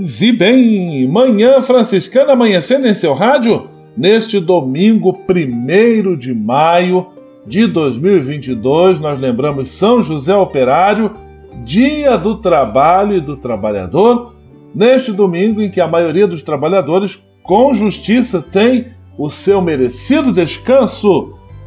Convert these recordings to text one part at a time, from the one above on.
Paz e bem, manhã franciscana amanhecendo em seu rádio neste domingo 1 de maio de 2022. Nós lembramos São José Operário, Dia do Trabalho e do Trabalhador, neste domingo em que a maioria dos trabalhadores, com justiça, tem o seu merecido descanso.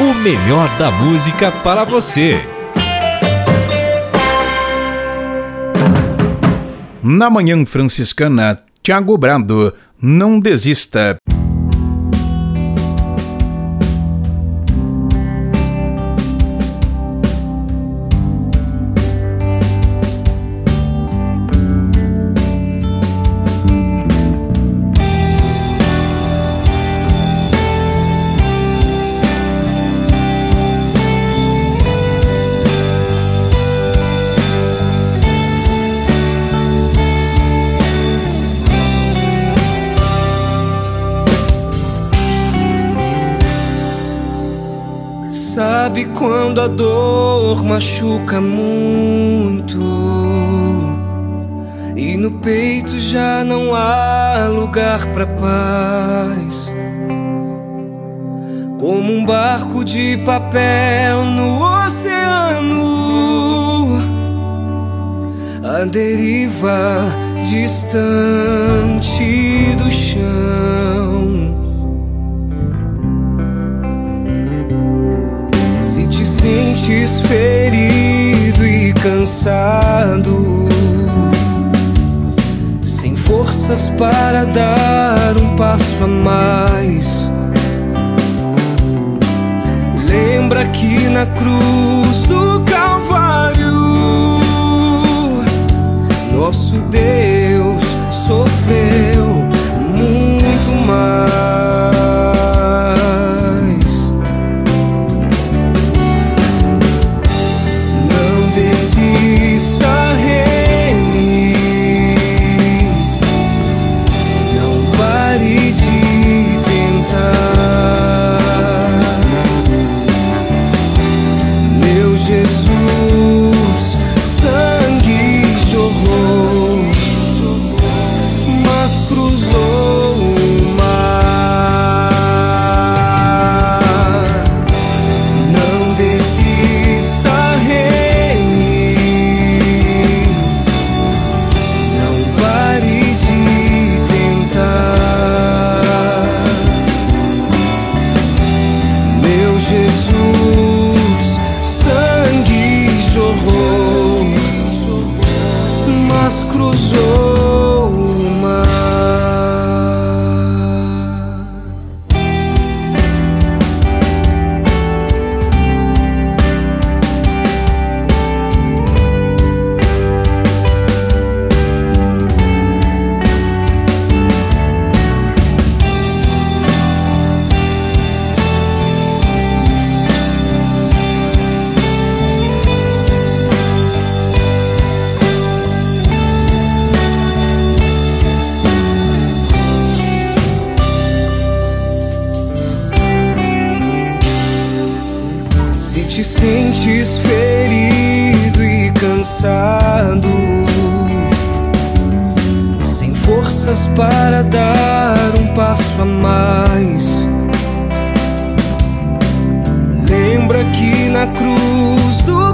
O melhor da música para você. Na Manhã Franciscana, Tiago Brado, não desista. Sabe quando a dor machuca muito e no peito já não há lugar para paz. Como um barco de papel no oceano, a deriva distante do chão. Sentes ferido e cansado, sem forças para dar um passo a mais. Lembra que na cruz do Calvário, nosso Deus sofreu muito mais. Cansado, sem forças para dar um passo a mais, lembra que na cruz do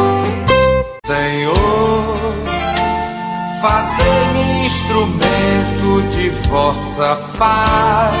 Vossa paz.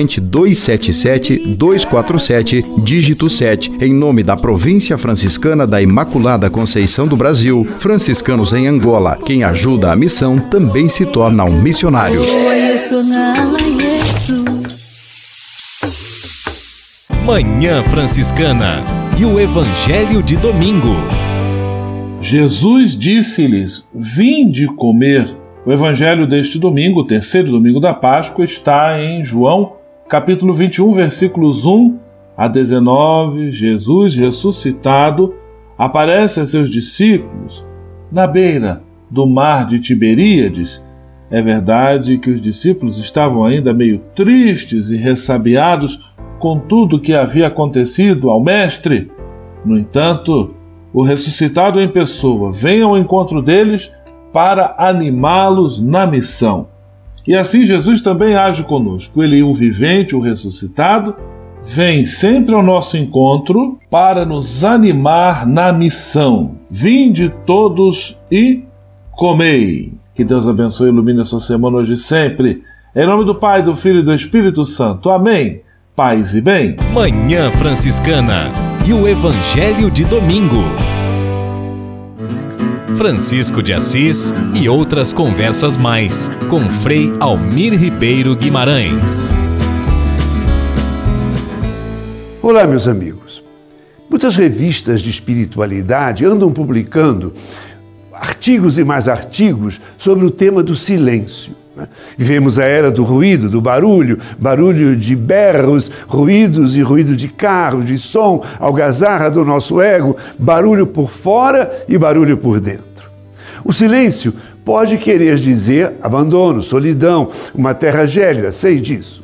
corrente 277 247, dígito 7, em nome da Província Franciscana da Imaculada Conceição do Brasil, franciscanos em Angola. Quem ajuda a missão também se torna um missionário. Manhã Franciscana e o Evangelho de Domingo. Jesus disse-lhes: Vinde comer. O evangelho deste domingo, terceiro domingo da Páscoa, está em João capítulo 21, versículos 1 a 19, Jesus ressuscitado aparece a seus discípulos na beira do mar de Tiberíades. É verdade que os discípulos estavam ainda meio tristes e ressabiados com tudo que havia acontecido ao Mestre. No entanto, o ressuscitado em pessoa vem ao encontro deles para animá-los na missão. E assim Jesus também age conosco. Ele, o vivente, o ressuscitado, vem sempre ao nosso encontro para nos animar na missão. Vinde todos e comei. Que Deus abençoe e ilumine a sua semana hoje e sempre. Em nome do Pai, do Filho e do Espírito Santo. Amém. Paz e bem. Manhã Franciscana e o Evangelho de Domingo. Francisco de Assis e outras conversas mais com Frei Almir Ribeiro Guimarães. Olá, meus amigos. Muitas revistas de espiritualidade andam publicando artigos e mais artigos sobre o tema do silêncio. Né? Vivemos a era do ruído, do barulho, barulho de berros, ruídos e ruído de carros, de som, algazarra do nosso ego, barulho por fora e barulho por dentro. O silêncio pode querer dizer abandono, solidão, uma terra gélida, sei disso.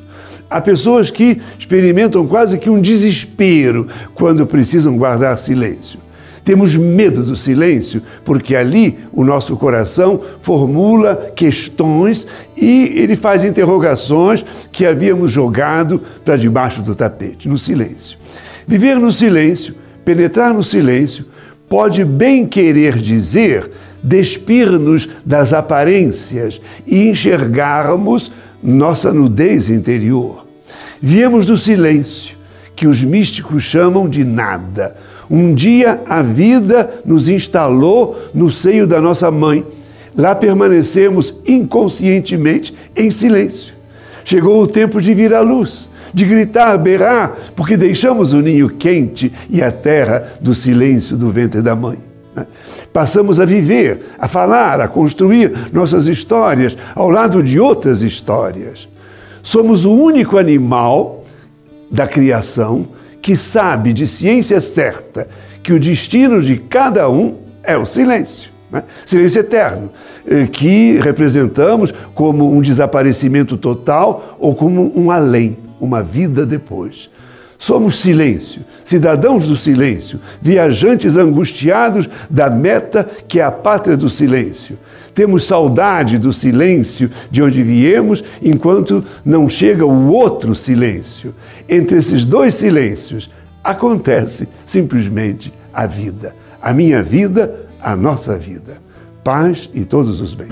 Há pessoas que experimentam quase que um desespero quando precisam guardar silêncio. Temos medo do silêncio porque ali o nosso coração formula questões e ele faz interrogações que havíamos jogado para debaixo do tapete, no silêncio. Viver no silêncio, penetrar no silêncio, pode bem querer dizer despir-nos das aparências e enxergarmos nossa nudez interior. Viemos do silêncio, que os místicos chamam de nada. Um dia a vida nos instalou no seio da nossa mãe. Lá permanecemos inconscientemente em silêncio. Chegou o tempo de vir à luz, de gritar, berrar, porque deixamos o ninho quente e a terra do silêncio do ventre da mãe. Passamos a viver, a falar, a construir nossas histórias ao lado de outras histórias. Somos o único animal da criação que sabe de ciência certa que o destino de cada um é o silêncio. Né? Silêncio eterno, eh, que representamos como um desaparecimento total ou como um além, uma vida depois. Somos silêncio, cidadãos do silêncio, viajantes angustiados da meta que é a pátria do silêncio. Temos saudade do silêncio de onde viemos, enquanto não chega o outro silêncio. Entre esses dois silêncios acontece simplesmente a vida. A minha vida, a nossa vida. Paz e todos os bens.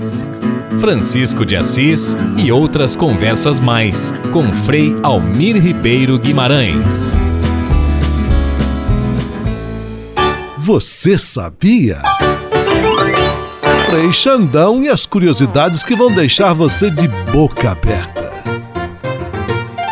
Francisco de Assis e outras conversas mais com Frei Almir Ribeiro Guimarães. Você sabia? Frei Xandão e as curiosidades que vão deixar você de boca aberta.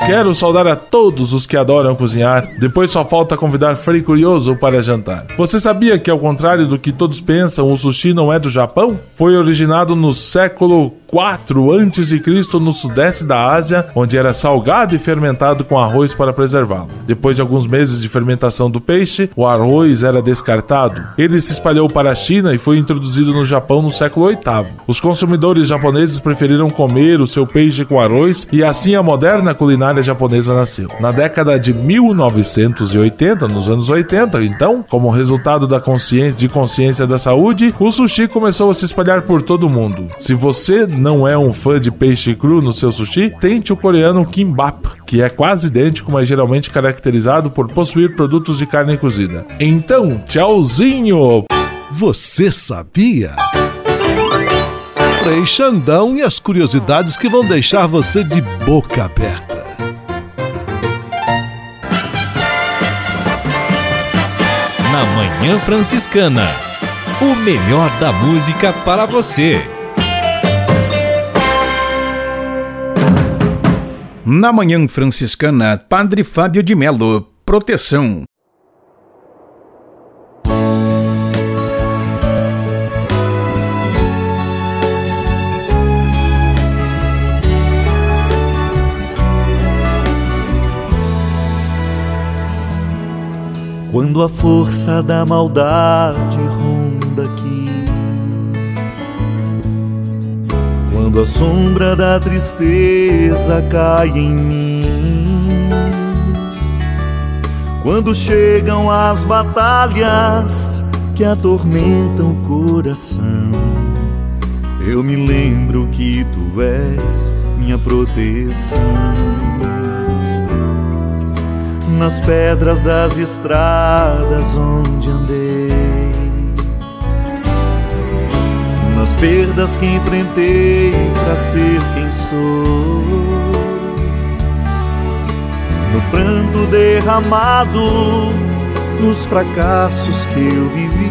Quero saudar a todos os que adoram cozinhar. Depois só falta convidar Frei Curioso para jantar. Você sabia que, ao contrário do que todos pensam, o sushi não é do Japão? Foi originado no século 4 a.C. no sudeste da Ásia, onde era salgado e fermentado com arroz para preservá-lo. Depois de alguns meses de fermentação do peixe, o arroz era descartado. Ele se espalhou para a China e foi introduzido no Japão no século VIII. Os consumidores japoneses preferiram comer o seu peixe com arroz e assim a moderna culinária japonesa nasceu. Na década de 1980, nos anos 80, então, como resultado da consciência de consciência da saúde, o sushi começou a se espalhar por todo o mundo. Se você não é um fã de peixe cru no seu sushi, tente o coreano kimbap, que é quase idêntico, mas geralmente caracterizado por possuir produtos de carne cozida. Então, tchauzinho! Você sabia? Frei Xandão e as curiosidades que vão deixar você de boca aberta. Na Manhã Franciscana, o melhor da música para você. Na Manhã Franciscana, Padre Fábio de Melo, Proteção. Quando a força da maldade quando a sombra da tristeza cai em mim, quando chegam as batalhas que atormentam o coração, eu me lembro que tu és minha proteção. Nas pedras das estradas onde andei, perdas que enfrentei para ser quem sou, no pranto derramado, nos fracassos que eu vivi.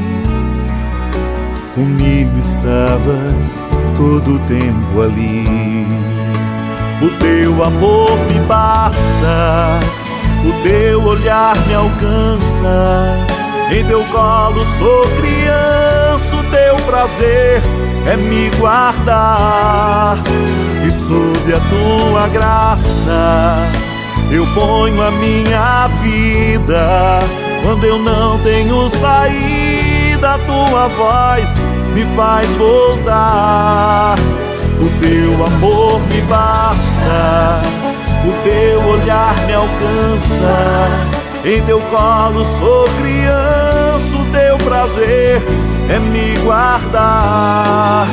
Comigo estavas todo o tempo ali. O teu amor me basta o teu olhar me alcança, em teu colo sou criança, o teu prazer é me guardar, e sob a tua graça eu ponho a minha vida. Quando eu não tenho saída, a tua voz me faz voltar. O teu amor me basta o teu olhar me alcança. Em teu colo sou criança, o teu prazer é me guardar.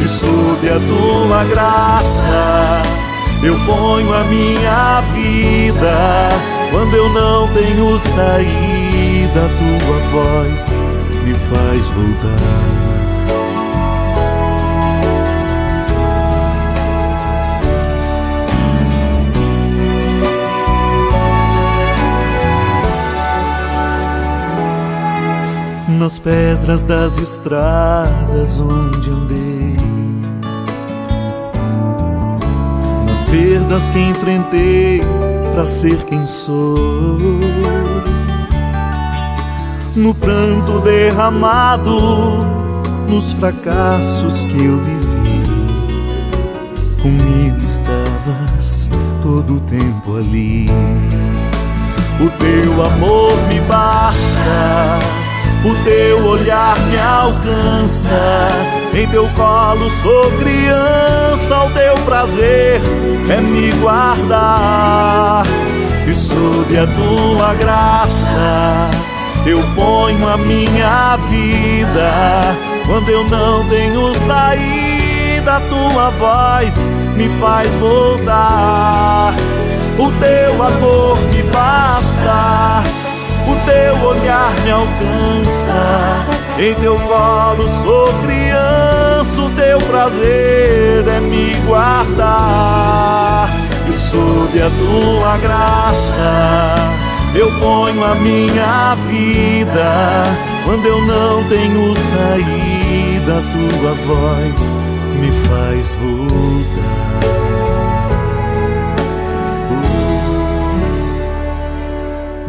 E sob a tua graça eu ponho a minha vida. Quando eu não tenho saída, tua voz me faz voltar. Nas pedras das estradas onde andei, nas perdas que enfrentei para ser quem sou, no pranto derramado, nos fracassos que eu vivi. Comigo estavas todo o tempo ali. O teu amor me basta o teu olhar me alcança. Em teu colo sou criança, o teu prazer é me guardar. E sob a tua graça eu ponho a minha vida. Quando eu não tenho saída, a tua voz me faz voltar. O teu amor me basta o teu olhar me alcança. Em teu colo sou criança, o teu prazer é me guardar. E sob a tua graça eu ponho a minha vida. Quando eu não tenho saída, tua voz me faz voltar.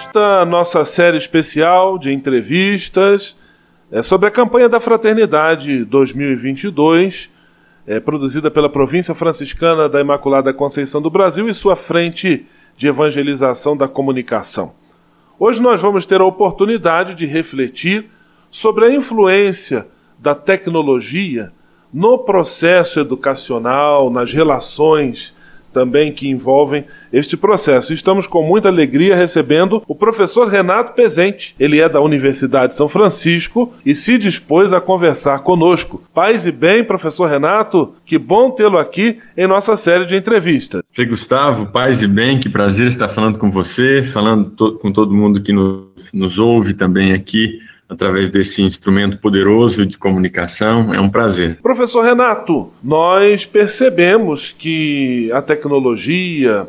Esta nossa série especial de entrevistas é sobre a campanha da Fraternidade 2022, é, produzida pela Província Franciscana da Imaculada Conceição do Brasil e sua frente de evangelização da comunicação. Hoje nós vamos ter a oportunidade de refletir sobre a influência da tecnologia no processo educacional, nas relações também que envolvem este processo. Estamos com muita alegria recebendo o professor Renato Pezente. Ele é da Universidade de São Francisco e se dispôs a conversar conosco. Paz e bem, professor Renato, que bom tê-lo aqui em nossa série de entrevistas. Frei Gustavo, paz e bem, que prazer estar falando com você, falando to com todo mundo que nos, nos ouve também aqui através desse instrumento poderoso de comunicação. É um prazer. Professor Renato, nós percebemos que a tecnologia,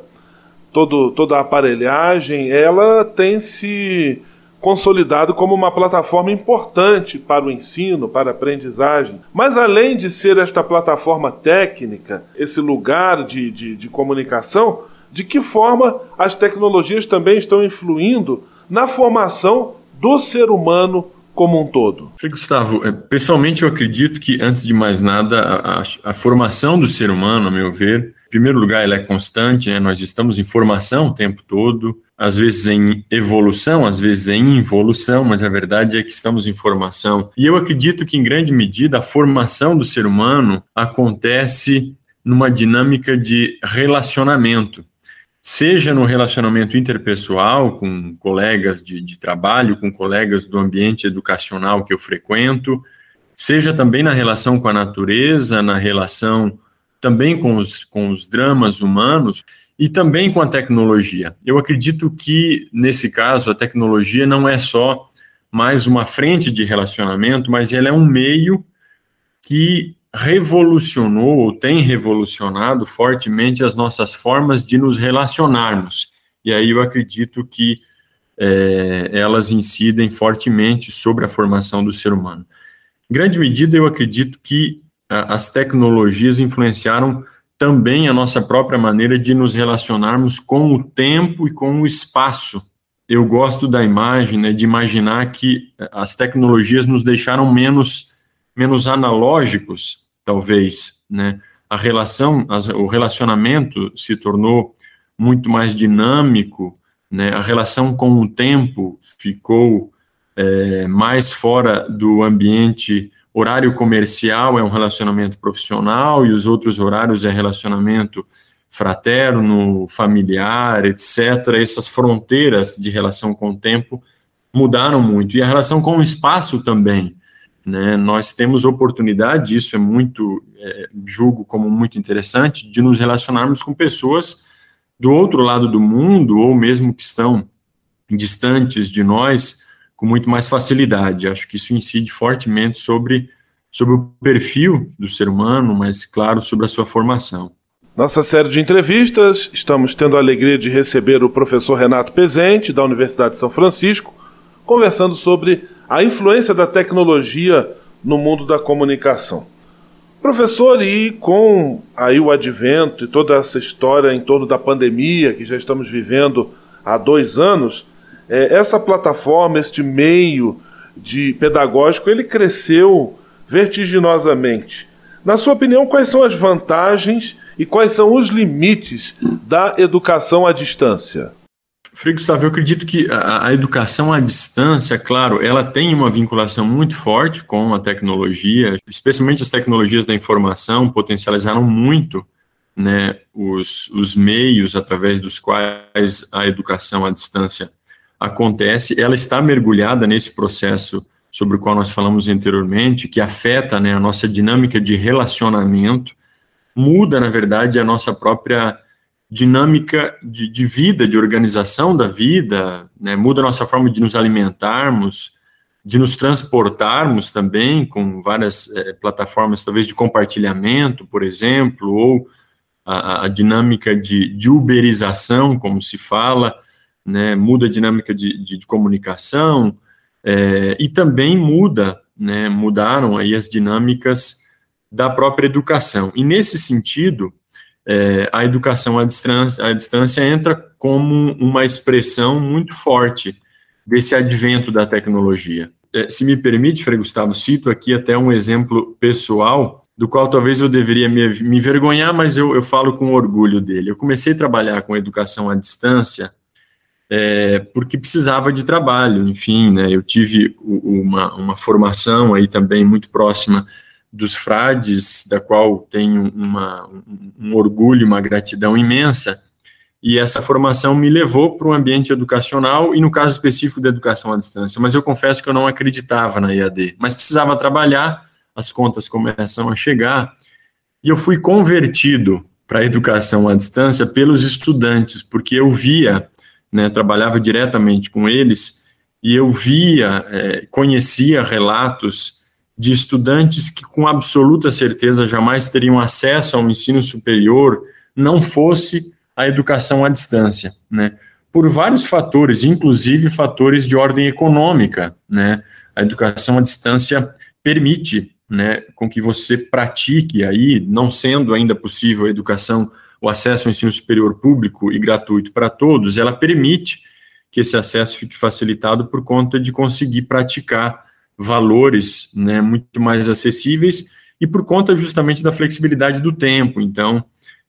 todo, toda a aparelhagem, ela tem se consolidado como uma plataforma importante para o ensino, para a aprendizagem. Mas além de ser esta plataforma técnica, esse lugar de, de, de comunicação, de que forma as tecnologias também estão influindo na formação do ser humano como um todo? Gustavo, é, pessoalmente eu acredito que, antes de mais nada, a, a, formação do ser humano, a meu ver, em primeiro lugar, ela é constante, né? nós estamos em formação o tempo todo, às vezes em evolução, às vezes em involução, mas a verdade é que estamos em formação. E eu acredito que, em grande medida, a formação do ser humano acontece numa dinâmica de relacionamento seja no relacionamento interpessoal com colegas de, de, trabalho, com colegas do ambiente educacional que eu frequento, seja também na relação com a natureza, na relação também com os, com os dramas humanos e também com a tecnologia. Eu acredito que, nesse caso, a tecnologia não é só mais uma frente de relacionamento, mas ela é um meio que revolucionou ou tem revolucionado fortemente as nossas formas de nos relacionarmos. E aí eu acredito que é, elas incidem fortemente sobre a formação do ser humano. Em grande medida, eu acredito que a, as tecnologias influenciaram também a nossa própria maneira de nos relacionarmos com o tempo e com o espaço. Eu gosto da imagem, né, de imaginar que as tecnologias nos deixaram menos menos analógicos, talvez, né? A relação, as, o relacionamento se tornou muito mais dinâmico, né? A relação com o tempo ficou é, mais fora do ambiente horário comercial é um relacionamento profissional e os outros horários é relacionamento fraterno, familiar, etc. Essas fronteiras de relação com o tempo mudaram muito e a relação com o espaço também. Né? Nós temos oportunidade, isso é muito, é, julgo como muito interessante, de nos relacionarmos com pessoas do outro lado do mundo, ou mesmo que estão distantes de nós, com muito mais facilidade. Acho que isso incide fortemente sobre, sobre o perfil do ser humano, mas, claro, sobre a sua formação. Nossa série de entrevistas, estamos tendo a alegria de receber o professor Renato Pezente, da Universidade de São Francisco, conversando sobre a influência da tecnologia no mundo da comunicação. Professor, e com aí o advento e toda essa história em torno da pandemia que já estamos vivendo há dois anos, é, essa plataforma, este meio de pedagógico, ele cresceu vertiginosamente. Na sua opinião, quais são as vantagens e quais são os limites da educação à distância? Frei Gustavo, eu acredito que a, a, educação à distância, claro, ela tem uma vinculação muito forte com a tecnologia, especialmente as tecnologias da informação potencializaram muito né, os, os meios através dos quais a educação à distância acontece. Ela está mergulhada nesse processo sobre o qual nós falamos anteriormente, que afeta né, a nossa dinâmica de relacionamento, muda, na verdade, a nossa própria dinâmica de, de, vida, de organização da vida, né, muda a nossa forma de nos alimentarmos, de nos transportarmos também com várias é, plataformas, talvez de compartilhamento, por exemplo, ou a, a dinâmica de, de, uberização, como se fala, né, muda a dinâmica de, de, comunicação, é, e também muda, né, mudaram aí as dinâmicas da própria educação. E nesse sentido, é, a educação à distância, à distância entra como uma expressão muito forte desse advento da tecnologia. É, se me permite, Frei Gustavo, cito aqui até um exemplo pessoal, do qual talvez eu deveria me, me envergonhar, mas eu, eu falo com orgulho dele. Eu comecei a trabalhar com educação à distância é, porque precisava de trabalho, enfim, né, eu tive uma, uma formação aí também muito próxima dos frades, da qual tenho uma, um, um orgulho, uma gratidão imensa, e essa formação me levou para o ambiente educacional e no caso específico da educação à distância. Mas eu confesso que eu não acreditava na EAD, mas precisava trabalhar, as contas começam a chegar e eu fui convertido para a educação à distância pelos estudantes, porque eu via, né, trabalhava diretamente com eles e eu via, é, conhecia relatos de estudantes que com absoluta certeza jamais teriam acesso ao ensino superior, não fosse a educação à distância, né? Por vários fatores, inclusive fatores de ordem econômica, né? A educação à distância permite, né, com que você pratique aí, não sendo ainda possível a educação, o acesso ao ensino superior público e gratuito para todos, ela permite que esse acesso fique facilitado por conta de conseguir praticar valores, né, muito mais acessíveis e por conta justamente da flexibilidade do tempo. Então,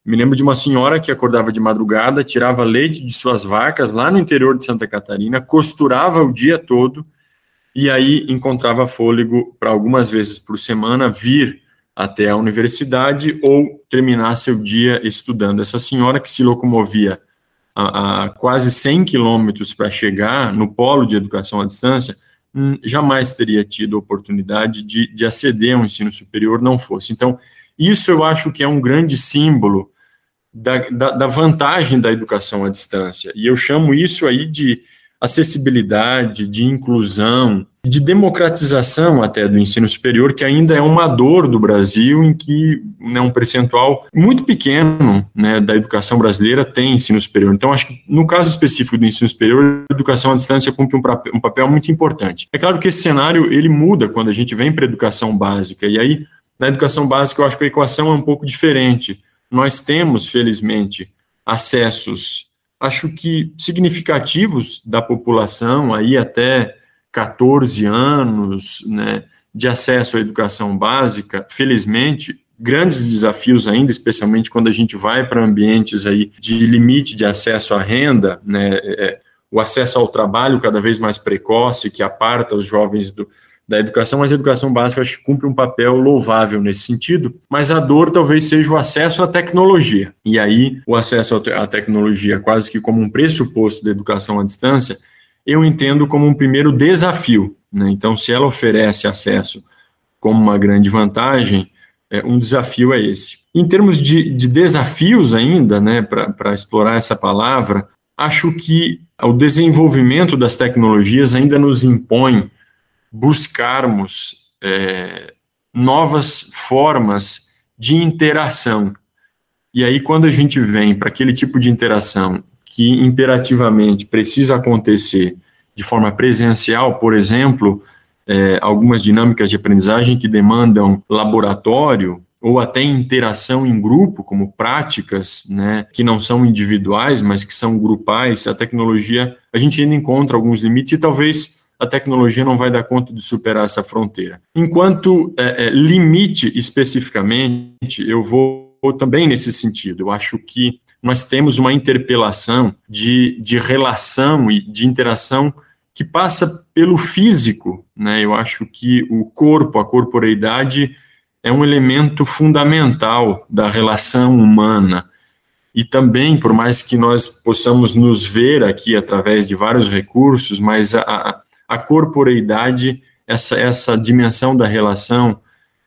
me lembro de uma senhora que acordava de madrugada, tirava leite de suas vacas lá no interior de Santa Catarina, costurava o dia todo e aí encontrava fôlego para algumas vezes por semana vir até a universidade ou terminar seu dia estudando. Essa senhora que se locomovia a, a quase 100 quilômetros para chegar no polo de educação à distância, hum, jamais teria tido oportunidade de, de aceder a um ensino superior, não fosse. Então, isso eu acho que é um grande símbolo da, da, da, vantagem da educação à distância. E eu chamo isso aí de acessibilidade, de inclusão, de democratização até do ensino superior, que ainda é uma dor do Brasil, em que né, um percentual muito pequeno né, da educação brasileira tem ensino superior. Então, acho que no caso específico do ensino superior, a educação à distância cumpre um, um papel muito importante. É claro que esse cenário ele muda quando a gente vem para a educação básica, e aí na educação básica, eu acho que a equação é um pouco diferente. Nós temos, felizmente, acessos, acho que significativos da população, aí até 14 anos, né, de acesso à educação básica, felizmente, grandes desafios ainda, especialmente quando a gente vai para ambientes aí de limite de acesso à renda, né, é, o acesso ao trabalho cada vez mais precoce, que aparta os jovens do, da educação, mas a educação básica acho que cumpre um papel louvável nesse sentido, mas a dor talvez seja o acesso à tecnologia. E aí, o acesso à tecnologia, quase que como um pressuposto da educação à distância, eu entendo como um primeiro desafio. Né? Então, se ela oferece acesso como uma grande vantagem, é, um desafio é esse. Em termos de, de desafios ainda, né, para explorar essa palavra, acho que o desenvolvimento das tecnologias ainda nos impõe buscarmos é, novas formas de interação. E aí, quando a gente vem para aquele tipo de interação que imperativamente precisa acontecer de forma presencial, por exemplo, é, algumas dinâmicas de aprendizagem que demandam laboratório ou até interação em grupo, como práticas, né, que não são individuais, mas que são grupais, a tecnologia, a gente ainda encontra alguns limites e talvez a tecnologia não vai dar conta de superar essa fronteira. Enquanto é, é, limite especificamente, eu vou também nesse sentido. Eu acho que nós temos uma interpelação de, de relação e de interação que passa pelo físico. Né? Eu acho que o corpo, a corporeidade, é um elemento fundamental da relação humana. E também, por mais que nós possamos nos ver aqui através de vários recursos, mas a, a a corporeidade, essa, essa dimensão da relação,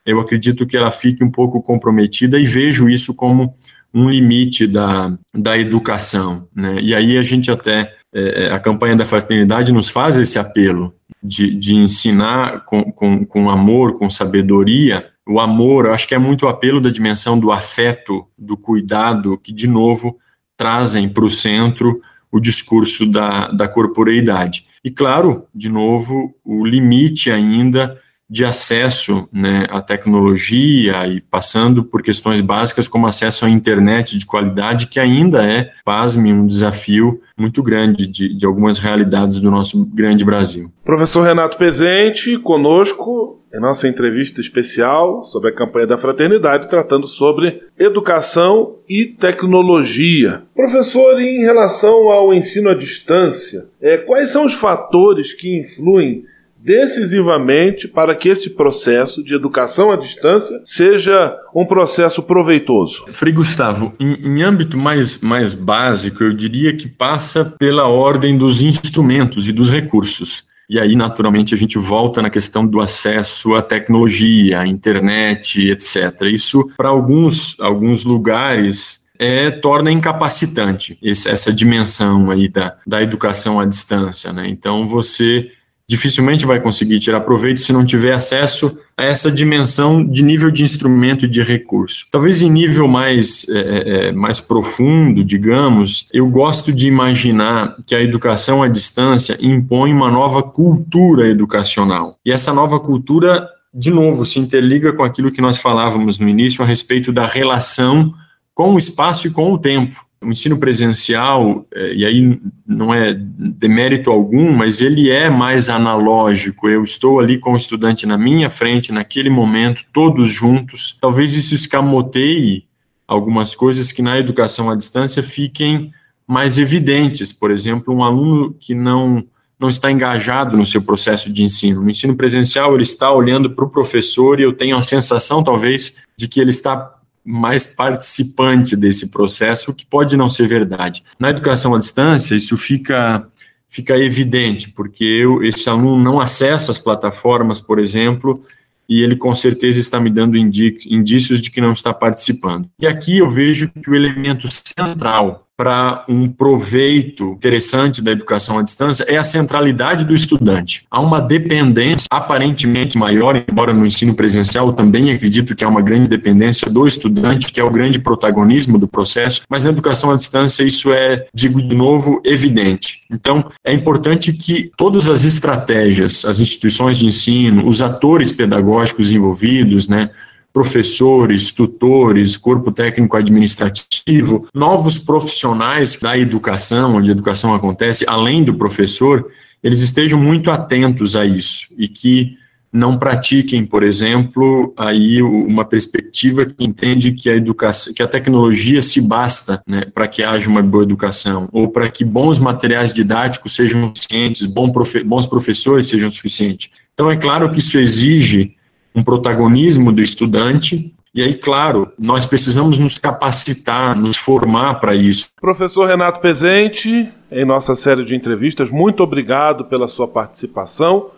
eu acredito que ela fique um pouco comprometida e vejo isso como um limite da, da educação. Né? E aí a gente até, é, a campanha da fraternidade nos faz esse apelo. de, de ensinar com, com, com amor, com sabedoria, o amor, acho que é muito o apelo da dimensão do afeto, do cuidado, que, de novo, trazem para o centro o discurso da, da corporeidade. E, claro, de novo, o limite ainda de acesso né, à tecnologia e passando por questões básicas como acesso à internet de qualidade, que ainda é, pasme, um desafio muito grande de, de algumas realidades do nosso grande Brasil. Professor Renato Pezente, conosco em nossa entrevista especial sobre a campanha da fraternidade, tratando sobre educação e tecnologia. Professor, em relação ao ensino à distância, é, quais são os fatores que influem decisivamente para que este processo de educação à distância seja um processo proveitoso? Frei Gustavo, em, em, âmbito mais, mais básico, eu diria que passa pela ordem dos instrumentos e dos recursos. E aí, naturalmente, a gente volta na questão do acesso à tecnologia, à internet, etc. Isso, para alguns, alguns lugares, é, torna incapacitante esse, essa dimensão aí da, da educação à distância. Né? Então, você dificilmente vai conseguir tirar proveito se não tiver acesso a essa dimensão de nível de instrumento e de recurso. Talvez em nível mais, é, é, é, mais profundo, digamos, eu gosto de imaginar que a educação à distância impõe uma nova cultura educacional. E essa nova cultura, de novo, se interliga com aquilo que nós falávamos no início a respeito da relação com o espaço e com o tempo o ensino presencial, é, e aí não é demérito algum, mas ele é mais analógico. Eu estou ali com o estudante na minha frente, naquele momento, todos juntos. Talvez isso escamoteie algumas coisas que na educação à distância fiquem mais evidentes. Por exemplo, um aluno que não não está engajado no seu processo de ensino. No ensino presencial, ele está olhando para o professor e eu tenho a sensação, talvez, de que ele está mais participante desse processo, o que pode não ser verdade. Na educação à distância, isso fica, fica evidente, porque eu, esse aluno não acessa as plataformas, por exemplo, e ele com certeza está me dando indícios de que não está participando. E aqui eu vejo que o elemento central para um proveito interessante da educação à distância é a centralidade do estudante. Há uma dependência aparentemente maior, embora no ensino presencial também acredito que há uma grande dependência do estudante, que é o grande protagonismo do processo, mas na educação à distância isso é, digo de novo, evidente. Então, é importante que todas as estratégias, as instituições de ensino, os atores pedagógicos envolvidos, né, professores, tutores, corpo técnico administrativo, novos profissionais da educação, onde a educação acontece, além do professor, eles estejam muito atentos a isso e que não pratiquem, por exemplo, aí uma perspectiva que entende que a educação, que a tecnologia se basta, né, para que haja uma boa educação ou para que bons materiais didáticos sejam suficientes, bons professores sejam suficientes. Então é claro que isso exige um protagonismo do estudante. E aí, claro, nós precisamos nos capacitar, nos formar para isso. Professor Renato Pezente, em nossa série de entrevistas, muito obrigado pela sua participação.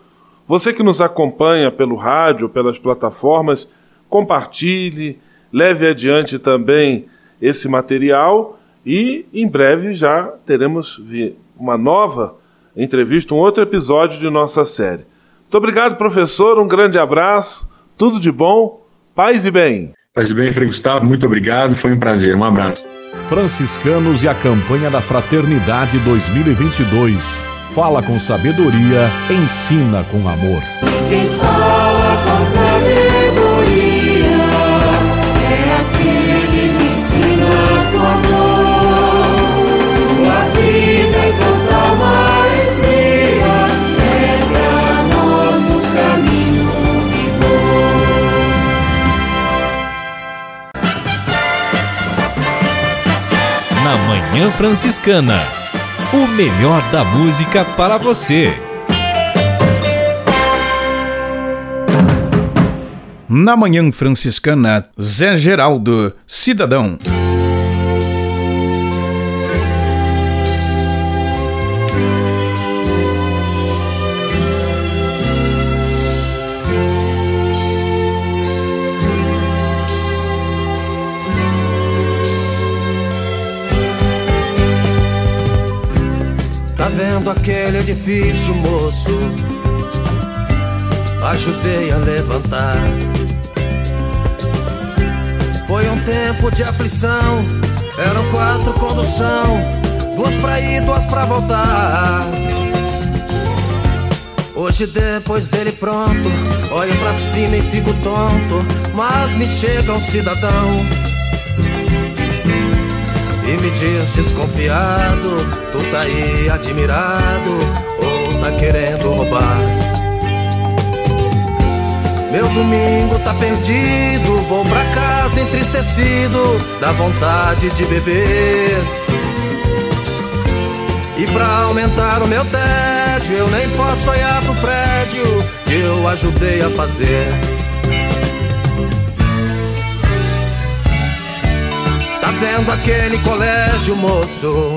Você que nos acompanha pelo rádio, pelas plataformas, compartilhe, leve adiante também esse material e em breve já teremos uma nova entrevista, um outro episódio de nossa série. Muito obrigado, professor. Um grande abraço. Tudo de bom. Paz e bem. Paz e bem, Frei Gustavo. Muito obrigado. Foi um prazer. Um abraço. Franciscanos e a campanha da Fraternidade 2022. Fala com sabedoria, ensina com amor. Manhã Franciscana. O melhor da música para você. Na Manhã Franciscana, Zé Geraldo, cidadão. Vendo aquele edifício, moço? ajudei a levantar. Foi um tempo de aflição, eram quatro condução, duas pra ir, duas pra voltar. Hoje depois dele pronto, olho pra cima e fico tonto, mas me chega um cidadão diz desconfiado, tu tá aí admirado ou tá querendo roubar? Meu domingo tá perdido, vou pra casa entristecido, dá vontade de beber. E pra aumentar o meu tédio, eu nem posso olhar pro prédio que eu ajudei a fazer. Tá vendo aquele colégio, moço?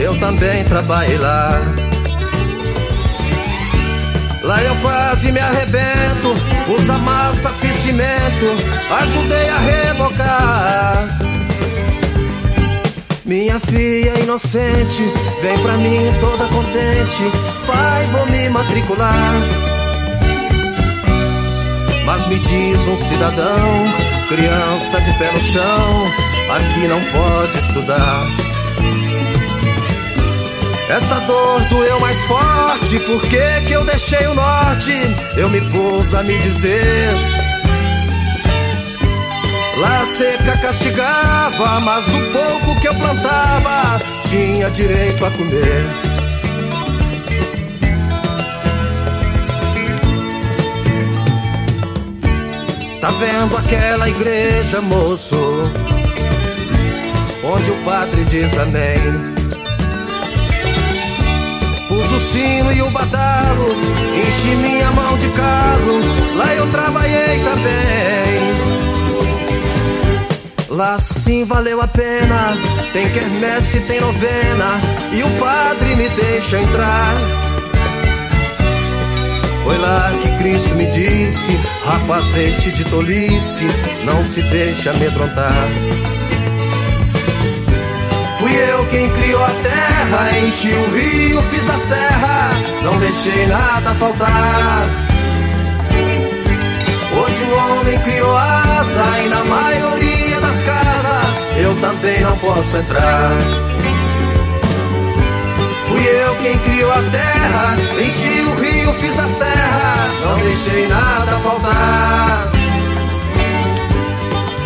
Eu também trabalhei lá. Lá eu quase me arrebento, usa massa, fiz cimento, ajudei a rebocar. Minha filha inocente, vem pra mim toda contente, pai, vou me matricular. Mas me diz um cidadão, criança de pé no chão, aqui não pode estudar. Esta dor doeu mais forte, por que que eu deixei o norte? Eu me pus a me dizer. Lá seca castigava, mas do pouco que eu plantava, tinha direito a comer. Tá vendo aquela igreja, moço? Onde o padre diz amém. Pus o sino e o badalo, enchi minha mão de calo, lá eu trabalhei também. Lá sim valeu a pena, tem quermesse, tem novena, e o padre me deixa entrar. Foi lá que Cristo me disse: Rapaz, deixe de tolice, não se deixe amedrontar. Fui eu quem criou a terra, enchi o rio, fiz a serra, não deixei nada faltar. Hoje o homem criou asa e na maioria das casas eu também não posso entrar. Fui eu quem criou a terra, enchi o rio, fiz a serra, não deixei nada faltar.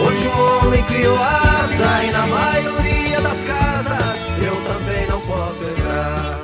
Hoje o homem criou asa e na maioria das casas eu também não posso entrar.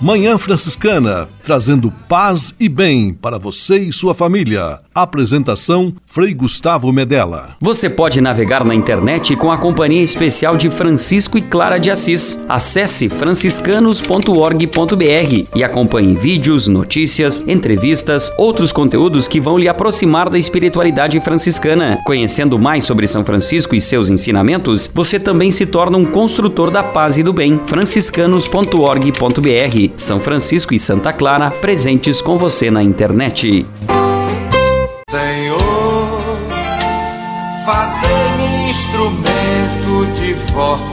Manhã Franciscana, trazendo paz e bem para você e sua família. Apresentação Frei Gustavo Medella. Você pode navegar na internet com a companhia especial de Francisco e Clara de Assis. Acesse franciscanos.org.br e acompanhe vídeos, notícias, entrevistas, outros conteúdos que vão lhe aproximar da espiritualidade franciscana. Conhecendo mais sobre São Francisco e seus ensinamentos, você também se torna um construtor da paz e do bem. franciscanos.org.br são Francisco e Santa Clara presentes com você na internet. Senhor, fazei-me instrumento de vossa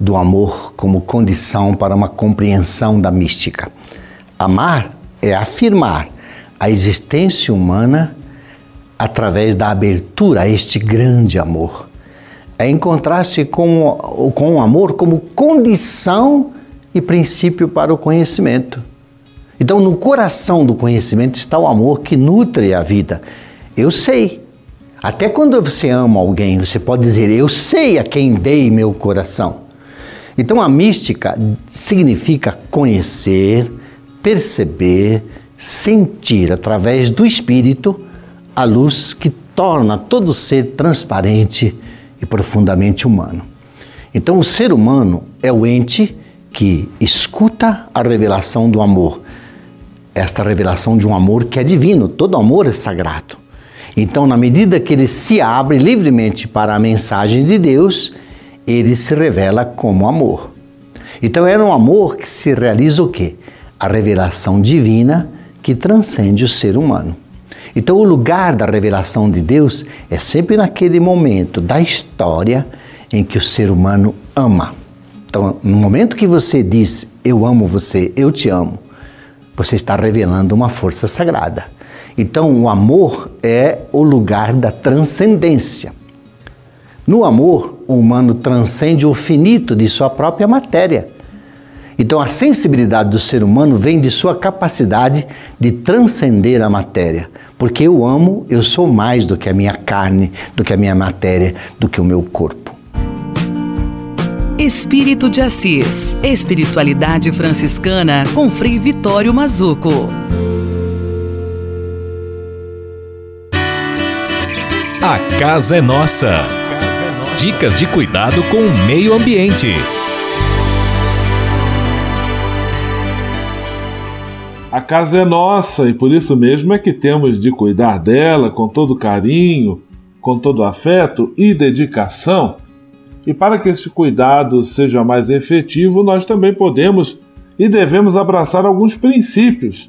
do amor como condição para uma compreensão da mística. Amar é afirmar a existência humana através da abertura a este grande amor. É encontrar-se com, com o amor como condição e princípio para o conhecimento. Então, no coração do conhecimento está o amor que nutre a vida. Eu sei. Até quando você ama alguém, você pode dizer: Eu sei a quem dei meu coração. Então, a mística significa conhecer, perceber, sentir através do espírito a luz que torna todo ser transparente e profundamente humano. Então, o ser humano é o ente que escuta a revelação do amor esta revelação de um amor que é divino, todo amor é sagrado. Então, na medida que ele se abre livremente para a mensagem de Deus, ele se revela como amor. Então, era um amor que se realiza o quê? A revelação divina que transcende o ser humano. Então, o lugar da revelação de Deus é sempre naquele momento da história em que o ser humano ama. Então, no momento que você diz eu amo você, eu te amo, você está revelando uma força sagrada. Então, o amor é o lugar da transcendência. No amor, humano transcende o finito de sua própria matéria. Então, a sensibilidade do ser humano vem de sua capacidade de transcender a matéria. Porque eu amo, eu sou mais do que a minha carne, do que a minha matéria, do que o meu corpo. Espírito de Assis. Espiritualidade franciscana com Frei Vitório Mazuco. A casa é nossa. Dicas de cuidado com o meio ambiente. A casa é nossa e por isso mesmo é que temos de cuidar dela com todo carinho, com todo afeto e dedicação e para que esse cuidado seja mais efetivo, nós também podemos e devemos abraçar alguns princípios,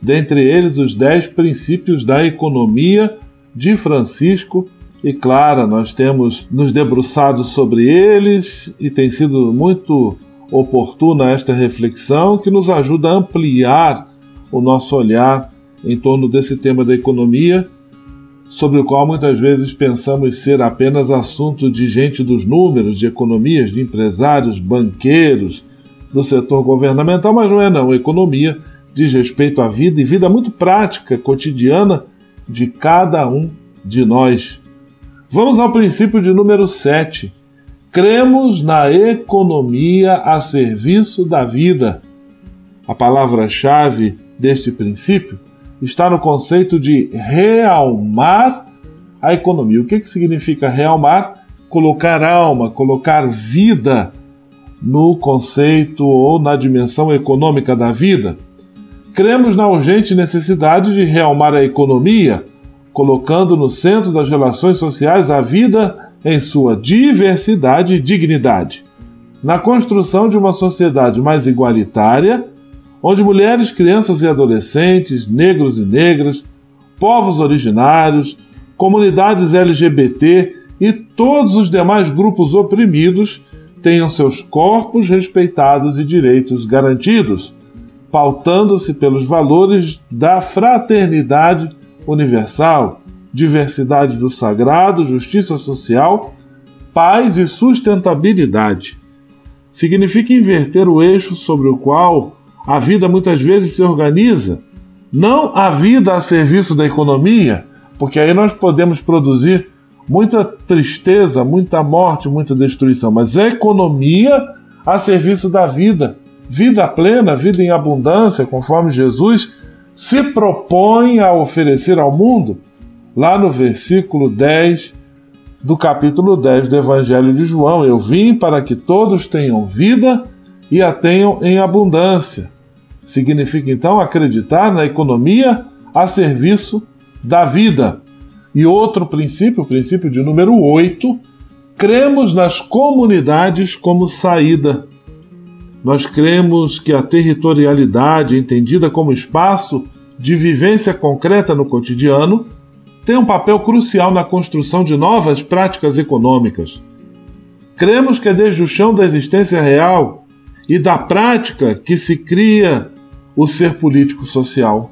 dentre eles os dez princípios da economia de Francisco. E claro, nós temos nos debruçado sobre eles e tem sido muito oportuna esta reflexão que nos ajuda a ampliar o nosso olhar em torno desse tema da economia sobre o qual muitas vezes pensamos ser apenas assunto de gente dos números, de economias, de empresários, banqueiros, do setor governamental, mas não é não. A economia diz respeito à vida e vida muito prática, cotidiana de cada um de nós. Vamos ao princípio de número 7. Cremos na economia a serviço da vida. A palavra-chave deste princípio está no conceito de realmar a economia. O que, que significa realmar? Colocar alma, colocar vida no conceito ou na dimensão econômica da vida. Cremos na urgente necessidade de realmar a economia, colocando no centro das relações sociais a vida em sua diversidade e dignidade. Na construção de uma sociedade mais igualitária, onde mulheres, crianças e adolescentes, negros e negras, povos originários, comunidades LGBT e todos os demais grupos oprimidos tenham seus corpos respeitados e direitos garantidos, pautando-se pelos valores da fraternidade universal, diversidade do sagrado, justiça social, paz e sustentabilidade. Significa inverter o eixo sobre o qual a vida muitas vezes se organiza, não a vida a serviço da economia, porque aí nós podemos produzir muita tristeza, muita morte, muita destruição, mas a economia a serviço da vida, vida plena, vida em abundância, conforme Jesus se propõe a oferecer ao mundo, lá no versículo 10 do capítulo 10 do Evangelho de João: Eu vim para que todos tenham vida e a tenham em abundância. Significa então acreditar na economia a serviço da vida. E outro princípio, o princípio de número 8, cremos nas comunidades como saída. Nós cremos que a territorialidade, entendida como espaço de vivência concreta no cotidiano, tem um papel crucial na construção de novas práticas econômicas. Cremos que é desde o chão da existência real e da prática que se cria o ser político-social,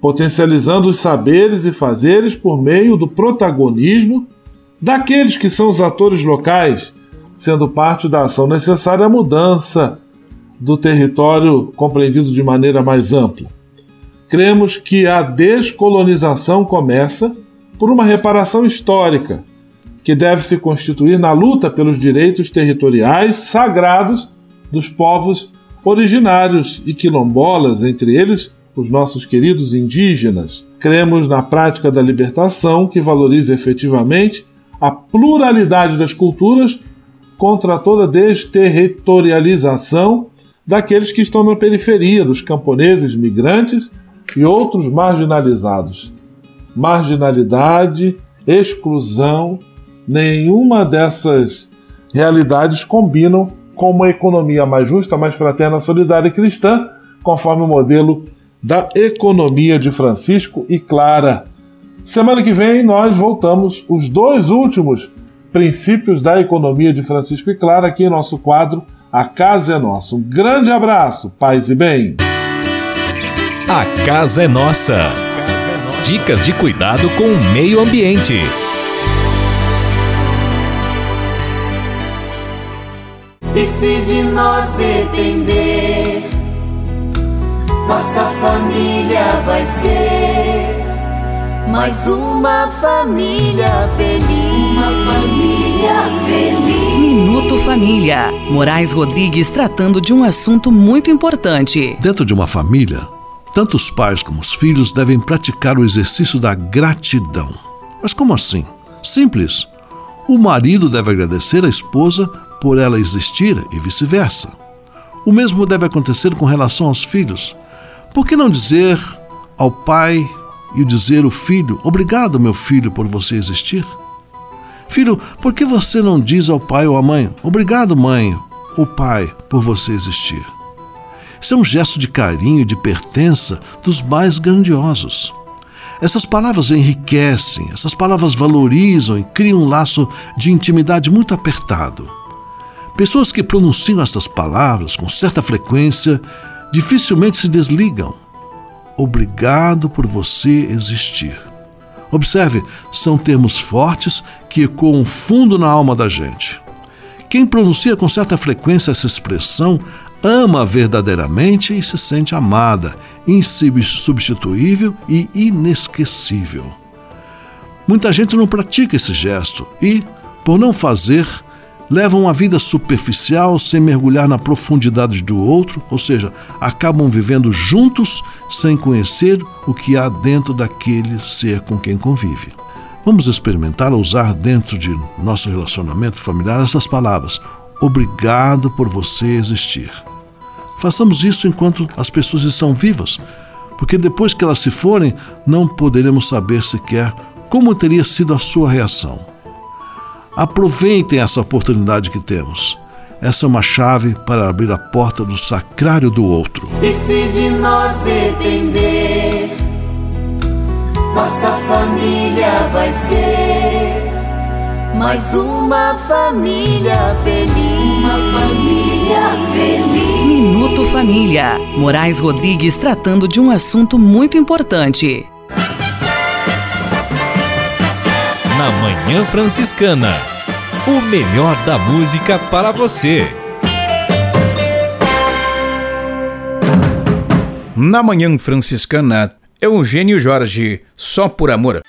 potencializando os saberes e fazeres por meio do protagonismo daqueles que são os atores locais, sendo parte da ação necessária à mudança do território compreendido de maneira mais ampla. Cremos que a descolonização começa por uma reparação histórica, que deve se constituir na luta pelos direitos territoriais sagrados dos povos originários e quilombolas, entre eles os nossos queridos indígenas. Cremos na prática da libertação que valoriza efetivamente a pluralidade das culturas contra toda desterritorialização daqueles que estão na periferia, dos camponeses, migrantes e outros marginalizados. Marginalidade, exclusão, nenhuma dessas realidades combinam com uma economia mais justa, mais fraterna, solidária e cristã, conforme o modelo da economia de Francisco e Clara. Semana que vem nós voltamos os dois últimos princípios da economia de Francisco e Clara aqui em nosso quadro A Casa é Nossa. Um grande abraço, paz e bem. A Casa é Nossa. Dicas de cuidado com o meio ambiente. E se de nós depender, nossa família vai ser mais uma família feliz. Uma família feliz. Minuto Família. Moraes Rodrigues tratando de um assunto muito importante. Dentro de uma família, tanto os pais como os filhos devem praticar o exercício da gratidão. Mas como assim? Simples. O marido deve agradecer a esposa por ela existir e vice-versa. O mesmo deve acontecer com relação aos filhos. Por que não dizer ao pai e dizer ao filho: Obrigado, meu filho, por você existir? Filho, por que você não diz ao pai ou à mãe: Obrigado, mãe ou pai, por você existir? Isso é um gesto de carinho e de pertença dos mais grandiosos. Essas palavras enriquecem, essas palavras valorizam e criam um laço de intimidade muito apertado. Pessoas que pronunciam estas palavras com certa frequência dificilmente se desligam. Obrigado por você existir. Observe, são termos fortes que ecoam fundo na alma da gente. Quem pronuncia com certa frequência essa expressão ama verdadeiramente e se sente amada, insubstituível e inesquecível. Muita gente não pratica esse gesto e, por não fazer, levam uma vida superficial sem mergulhar na profundidade do outro, ou seja, acabam vivendo juntos sem conhecer o que há dentro daquele ser com quem convive. Vamos experimentar usar dentro de nosso relacionamento familiar essas palavras: Obrigado por você existir. Façamos isso enquanto as pessoas estão vivas, porque depois que elas se forem, não poderemos saber sequer como teria sido a sua reação. Aproveitem essa oportunidade que temos. Essa é uma chave para abrir a porta do sacrário do outro. E se de nós depender, nossa família vai ser mais uma família feliz. Uma família feliz. Minuto Família. Moraes Rodrigues tratando de um assunto muito importante. Na Manhã Franciscana. O melhor da música para você. Na Manhã Franciscana, Eugênio Jorge, só por amor.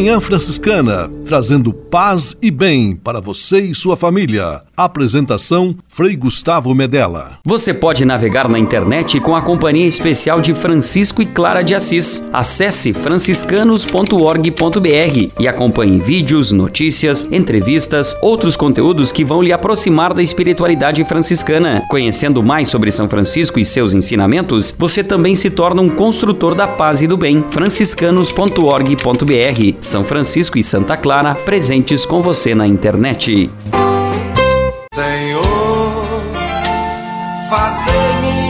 Manhã Franciscana, trazendo paz e bem para você e sua família. Apresentação Frei Gustavo Medella. Você pode navegar na internet com a companhia especial de Francisco e Clara de Assis. Acesse franciscanos.org.br e acompanhe vídeos, notícias, entrevistas, outros conteúdos que vão lhe aproximar da espiritualidade franciscana. Conhecendo mais sobre São Francisco e seus ensinamentos, você também se torna um construtor da paz e do bem. franciscanos.org.br São Francisco e Santa Clara presentes com você na internet. Senhor, fazei-me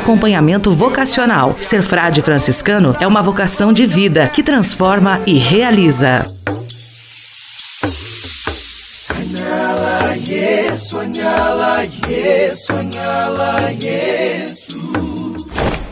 acompanhamento vocacional. Ser frade franciscano é uma vocação de vida que transforma e realiza. Soñala, yes.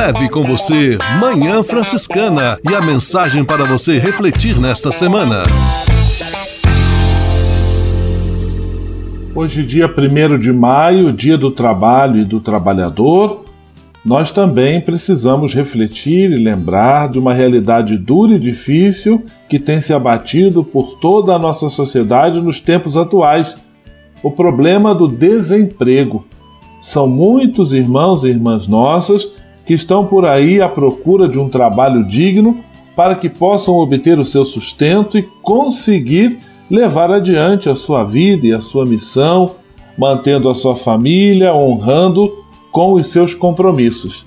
Leve com você Manhã Franciscana e a mensagem para você refletir nesta semana. Hoje, dia 1 de maio, dia do trabalho e do trabalhador, nós também precisamos refletir e lembrar de uma realidade dura e difícil que tem se abatido por toda a nossa sociedade nos tempos atuais: o problema do desemprego. São muitos irmãos e irmãs nossas que estão por aí à procura de um trabalho digno para que possam obter o seu sustento e conseguir levar adiante a sua vida e a sua missão, mantendo a sua família, honrando com os seus compromissos.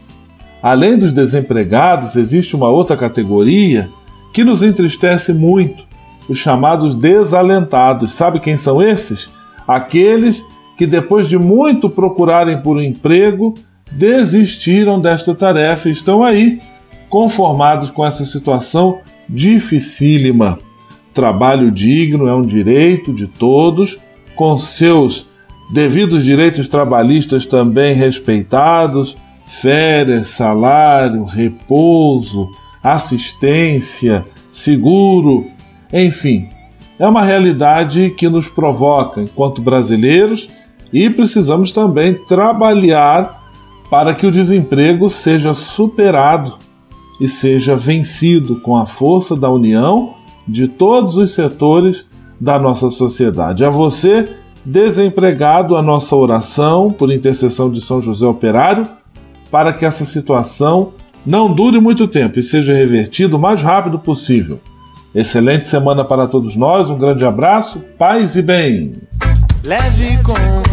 Além dos desempregados, existe uma outra categoria que nos entristece muito: os chamados desalentados. Sabe quem são esses? Aqueles que, depois de muito procurarem por um emprego, desistiram desta tarefa e estão aí, conformados com essa situação dificílima. Trabalho digno é um direito de todos, com seus devidos direitos trabalhistas também respeitados, férias, salário, repouso, assistência, seguro, enfim, é uma realidade que nos provoca enquanto brasileiros e precisamos também trabalhar para que o desemprego seja superado e seja vencido com a força da união de todos os setores da nossa sociedade. A você, desempregado, a nossa oração por intercessão de São José Operário, para que essa situação não dure muito tempo e seja revertida o mais rápido possível. Excelente semana para todos nós, um grande abraço, paz e bem. Leve com